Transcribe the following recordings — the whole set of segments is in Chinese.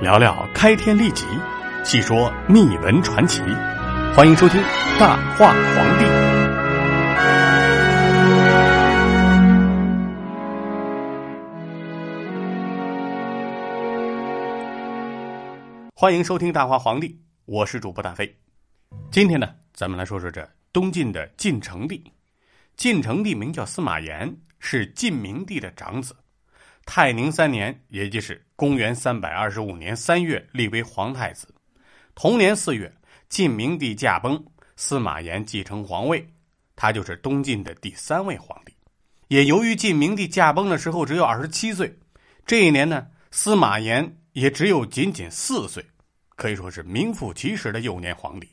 聊聊开天立己，细说秘闻传奇。欢迎收听《大话皇帝》。欢迎收听《大话皇帝》，我是主播大飞。今天呢，咱们来说说这东晋的晋成帝。晋成帝名叫司马炎，是晋明帝的长子。泰宁三年，也就是公元三百二十五年三月，立为皇太子。同年四月，晋明帝驾崩，司马炎继承皇位，他就是东晋的第三位皇帝。也由于晋明帝驾崩的时候只有二十七岁，这一年呢，司马炎也只有仅仅四岁，可以说是名副其实的幼年皇帝。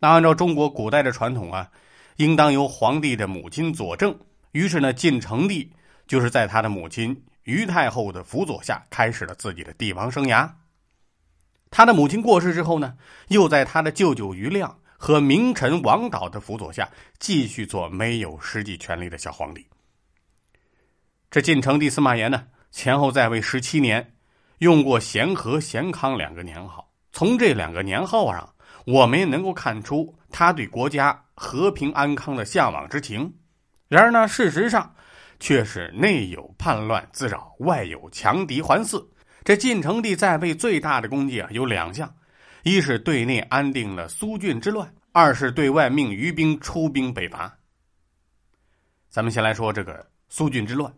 那按照中国古代的传统啊，应当由皇帝的母亲佐证。于是呢，晋成帝就是在他的母亲。于太后的辅佐下，开始了自己的帝王生涯。他的母亲过世之后呢，又在他的舅舅于亮和名臣王导的辅佐下，继续做没有实际权力的小皇帝。这晋成帝司马炎呢，前后在位十七年，用过咸和、咸康两个年号。从这两个年号上，我们也能够看出他对国家和平安康的向往之情。然而呢，事实上。却是内有叛乱滋扰，外有强敌环伺。这晋成帝在位最大的功绩啊，有两项：一是对内安定了苏峻之乱；二是对外命余兵出兵北伐。咱们先来说这个苏峻之乱。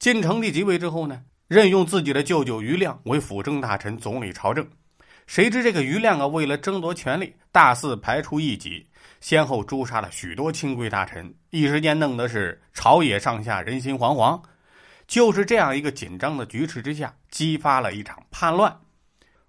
晋成帝即位之后呢，任用自己的舅舅于亮为辅政大臣，总理朝政。谁知这个于亮啊，为了争夺权力，大肆排除异己。先后诛杀了许多亲贵大臣，一时间弄得是朝野上下人心惶惶。就是这样一个紧张的局势之下，激发了一场叛乱。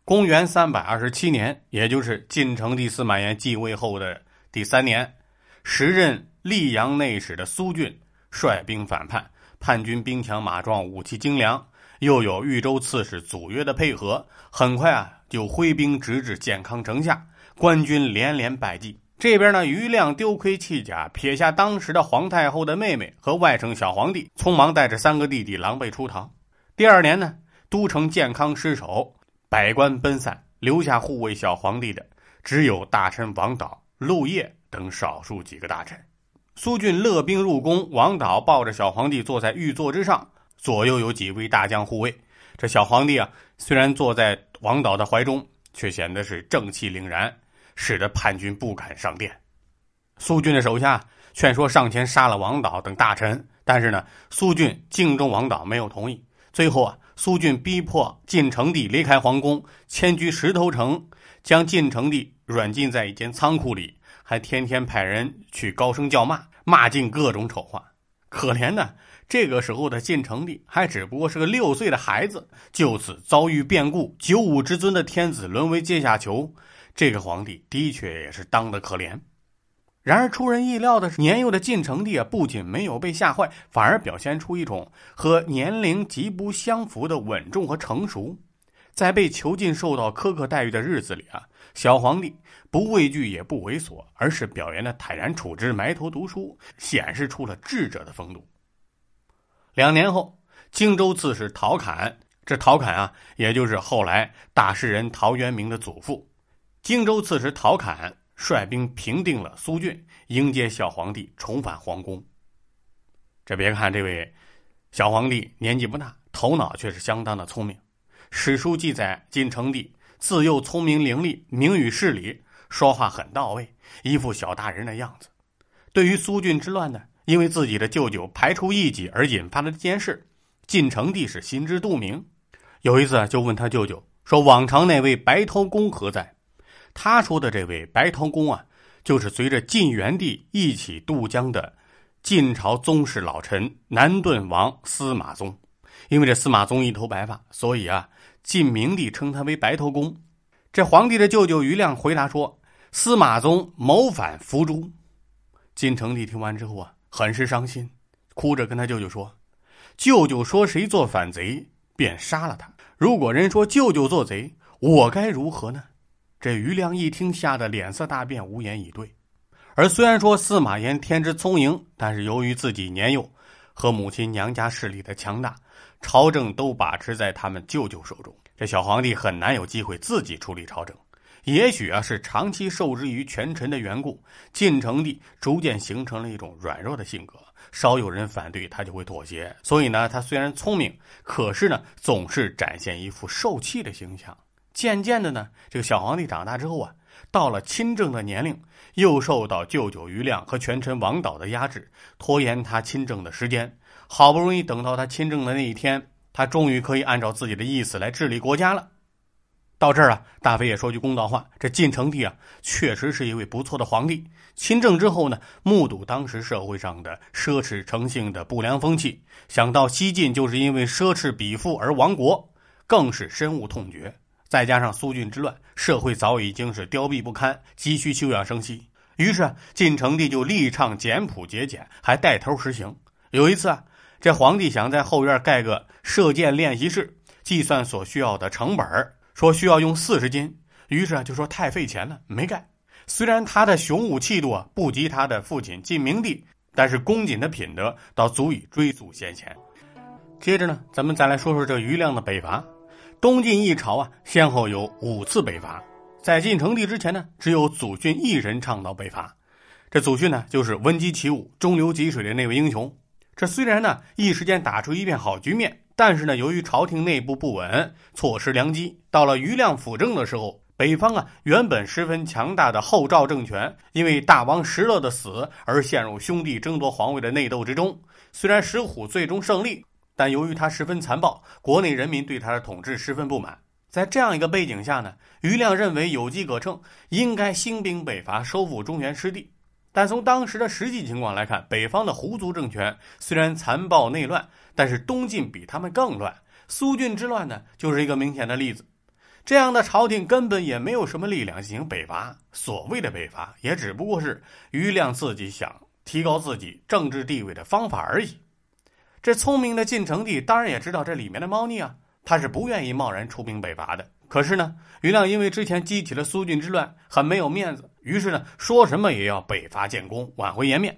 公元三百二十七年，也就是晋成帝司马炎继位后的第三年，时任溧阳内史的苏峻率兵反叛，叛军兵强马壮，武器精良，又有豫州刺史祖约的配合，很快啊就挥兵直至建康城下，官军连连败绩。这边呢，于亮丢盔弃甲，撇下当时的皇太后的妹妹和外甥小皇帝，匆忙带着三个弟弟狼狈出逃。第二年呢，都城健康失守，百官奔散，留下护卫小皇帝的只有大臣王导、陆业等少数几个大臣。苏峻勒兵入宫，王导抱着小皇帝坐在御座之上，左右有几位大将护卫。这小皇帝啊，虽然坐在王导的怀中，却显得是正气凛然。使得叛军不敢上殿，苏峻的手下劝说上前杀了王导等大臣，但是呢，苏峻敬重王导，没有同意。最后啊，苏峻逼迫晋成帝离开皇宫，迁居石头城，将晋成帝软禁在一间仓库里，还天天派人去高声叫骂，骂尽各种丑话。可怜的这个时候的晋成帝还只不过是个六岁的孩子，就此遭遇变故，九五之尊的天子沦为阶下囚。这个皇帝的确也是当的可怜，然而出人意料的是，年幼的晋成帝啊，不仅没有被吓坏，反而表现出一种和年龄极不相符的稳重和成熟。在被囚禁、受到苛刻待遇的日子里啊，小皇帝不畏惧也不猥琐，而是表现的坦然处之、埋头读书，显示出了智者的风度。两年后，荆州刺史陶侃，这陶侃啊，也就是后来大诗人陶渊明的祖父。荆州刺史陶侃率兵平定了苏峻，迎接小皇帝重返皇宫。这别看这位小皇帝年纪不大，头脑却是相当的聪明。史书记载，晋成帝自幼聪明伶俐，明语事理，说话很到位，一副小大人的样子。对于苏峻之乱呢，因为自己的舅舅排除异己而引发的这件事，晋成帝是心知肚明。有一次就问他舅舅说：“往常那位白头公何在？”他说的这位白头公啊，就是随着晋元帝一起渡江的晋朝宗室老臣南顿王司马宗。因为这司马宗一头白发，所以啊，晋明帝称他为白头公。这皇帝的舅舅于亮回答说：“司马宗谋反伏诛。”晋成帝听完之后啊，很是伤心，哭着跟他舅舅说：“舅舅说谁做反贼，便杀了他。如果人说舅舅做贼，我该如何呢？”这于亮一听，吓得脸色大变，无言以对。而虽然说司马炎天资聪颖，但是由于自己年幼和母亲娘家势力的强大，朝政都把持在他们舅舅手中。这小皇帝很难有机会自己处理朝政。也许啊，是长期受制于权臣的缘故，晋成帝逐渐形成了一种软弱的性格。稍有人反对，他就会妥协。所以呢，他虽然聪明，可是呢，总是展现一副受气的形象。渐渐的呢，这个小皇帝长大之后啊，到了亲政的年龄，又受到舅舅于亮和权臣王导的压制，拖延他亲政的时间。好不容易等到他亲政的那一天，他终于可以按照自己的意思来治理国家了。到这儿啊，大飞也说句公道话，这晋成帝啊，确实是一位不错的皇帝。亲政之后呢，目睹当时社会上的奢侈成性的不良风气，想到西晋就是因为奢侈比富而亡国，更是深恶痛绝。再加上苏峻之乱，社会早已经是凋敝不堪，急需休养生息。于是晋成帝就力倡简朴节俭，还带头实行。有一次啊，这皇帝想在后院盖个射箭练习室，计算所需要的成本说需要用四十斤，于是啊就说太费钱了，没盖。虽然他的雄武气度啊不及他的父亲晋明帝，但是恭谨的品德倒足以追溯先前。接着呢，咱们再来说说这余亮的北伐。东晋一朝啊，先后有五次北伐。在晋成帝之前呢，只有祖训一人倡导北伐。这祖训呢，就是闻鸡起舞、中流击水的那位英雄。这虽然呢一时间打出一片好局面。但是呢，由于朝廷内部不稳，错失良机。到了余亮辅政的时候，北方啊原本十分强大的后赵政权，因为大王石勒的死而陷入兄弟争夺皇位的内斗之中。虽然石虎最终胜利，但由于他十分残暴，国内人民对他的统治十分不满。在这样一个背景下呢，余亮认为有机可乘，应该兴兵北伐，收复中原失地。但从当时的实际情况来看，北方的胡族政权虽然残暴内乱，但是东晋比他们更乱。苏峻之乱呢，就是一个明显的例子。这样的朝廷根本也没有什么力量进行北伐。所谓的北伐，也只不过是余亮自己想提高自己政治地位的方法而已。这聪明的晋成帝当然也知道这里面的猫腻啊，他是不愿意贸然出兵北伐的。可是呢，余亮因为之前激起了苏峻之乱，很没有面子，于是呢，说什么也要北伐建功，挽回颜面。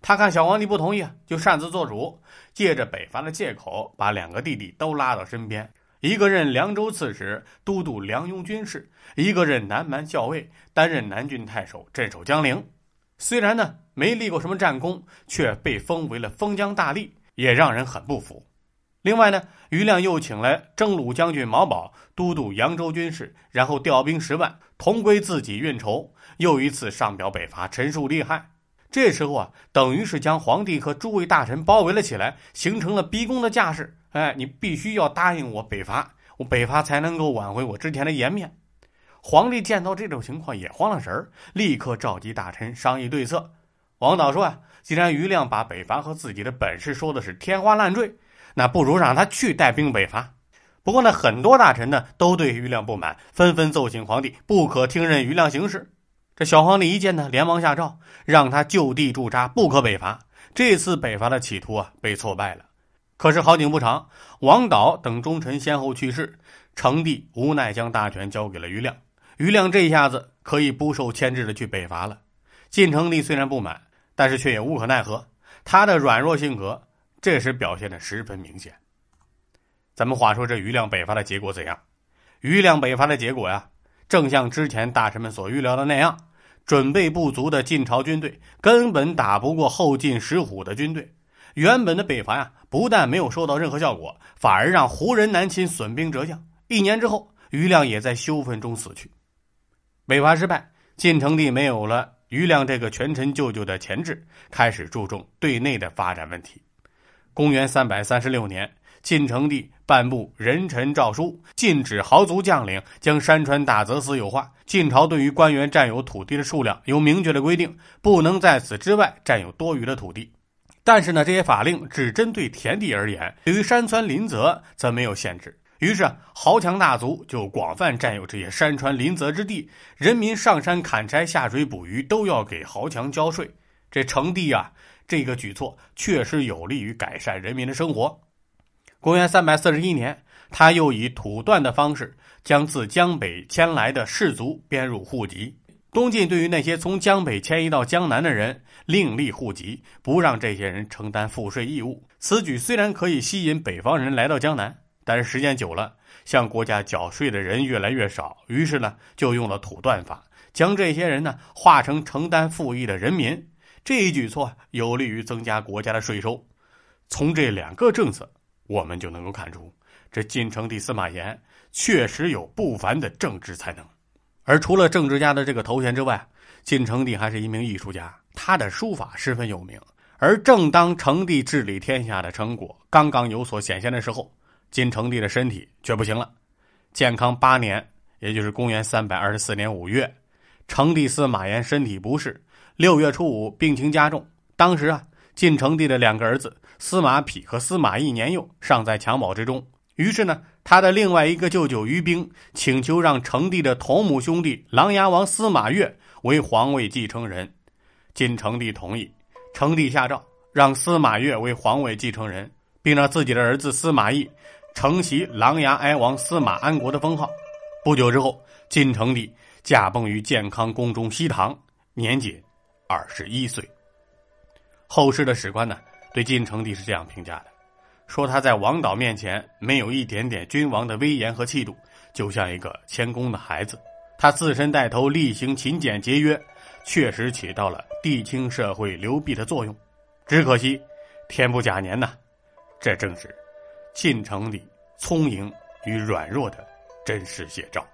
他看小皇帝不同意啊，就擅自做主，借着北伐的借口，把两个弟弟都拉到身边，一个任凉州刺史，都督梁雍军事；一个任南蛮校尉，担任南郡太守，镇守江陵。虽然呢没立过什么战功，却被封为了封疆大吏，也让人很不服。另外呢，余亮又请来征虏将军毛宝都督扬州军事，然后调兵十万，同归自己运筹，又一次上表北伐，陈述利害。这时候啊，等于是将皇帝和诸位大臣包围了起来，形成了逼宫的架势。哎，你必须要答应我北伐，我北伐才能够挽回我之前的颜面。皇帝见到这种情况也慌了神儿，立刻召集大臣商议对策。王导说啊，既然余亮把北伐和自己的本事说的是天花乱坠。那不如让他去带兵北伐。不过呢，很多大臣呢都对余亮不满，纷纷奏请皇帝不可听任余亮行事。这小皇帝一见呢，连忙下诏让他就地驻扎，不可北伐。这次北伐的企图啊，被挫败了。可是好景不长，王导等忠臣先后去世，成帝无奈将大权交给了余亮。余亮这下子可以不受牵制的去北伐了。晋成帝虽然不满，但是却也无可奈何。他的软弱性格。这时表现的十分明显。咱们话说这余亮北伐的结果怎样？余亮北伐的结果呀，正像之前大臣们所预料的那样，准备不足的晋朝军队根本打不过后晋石虎的军队。原本的北伐呀，不但没有收到任何效果，反而让胡人南侵，损兵折将。一年之后，余亮也在羞愤中死去。北伐失败，晋成帝没有了余亮这个权臣舅舅的钳制，开始注重对内的发展问题。公元三百三十六年，晋成帝颁布人臣诏书，禁止豪族将领将山川大泽私有化。晋朝对于官员占有土地的数量有明确的规定，不能在此之外占有多余的土地。但是呢，这些法令只针对田地而言，对于山川林泽则没有限制。于是，豪强大族就广泛占有这些山川林泽之地，人民上山砍柴、下水捕鱼都要给豪强交税。这成帝啊！这个举措确实有利于改善人民的生活。公元三百四十一年，他又以土断的方式将自江北迁来的士族编入户籍。东晋对于那些从江北迁移到江南的人另立户籍，不让这些人承担赋税义务。此举虽然可以吸引北方人来到江南，但是时间久了，向国家缴税的人越来越少，于是呢，就用了土断法，将这些人呢化成承担赋役的人民。这一举措有利于增加国家的税收。从这两个政策，我们就能够看出，这晋成帝司马炎确实有不凡的政治才能。而除了政治家的这个头衔之外，晋成帝还是一名艺术家，他的书法十分有名。而正当成帝治理天下的成果刚刚有所显现的时候，晋成帝的身体却不行了。建康八年，也就是公元三百二十四年五月，成帝司马炎身体不适，六月初五病情加重。当时啊，晋成帝的两个儿子司马丕和司马懿年幼，尚在襁褓之中。于是呢，他的另外一个舅舅于兵请求让成帝的同母兄弟琅琊王司马越为皇位继承人。晋成帝同意。成帝下诏，让司马越为皇位继承人，并让自己的儿子司马懿承袭琅琊哀王司马安国的封号。不久之后，晋成帝驾崩于建康宫中西堂，年仅二十一岁。后世的史官呢，对晋成帝是这样评价的：说他在王导面前没有一点点君王的威严和气度，就像一个谦恭的孩子。他自身带头厉行勤俭节约。确实起到了地清社会流弊的作用，只可惜天不假年呐，这正是晋成帝聪颖与软弱的真实写照。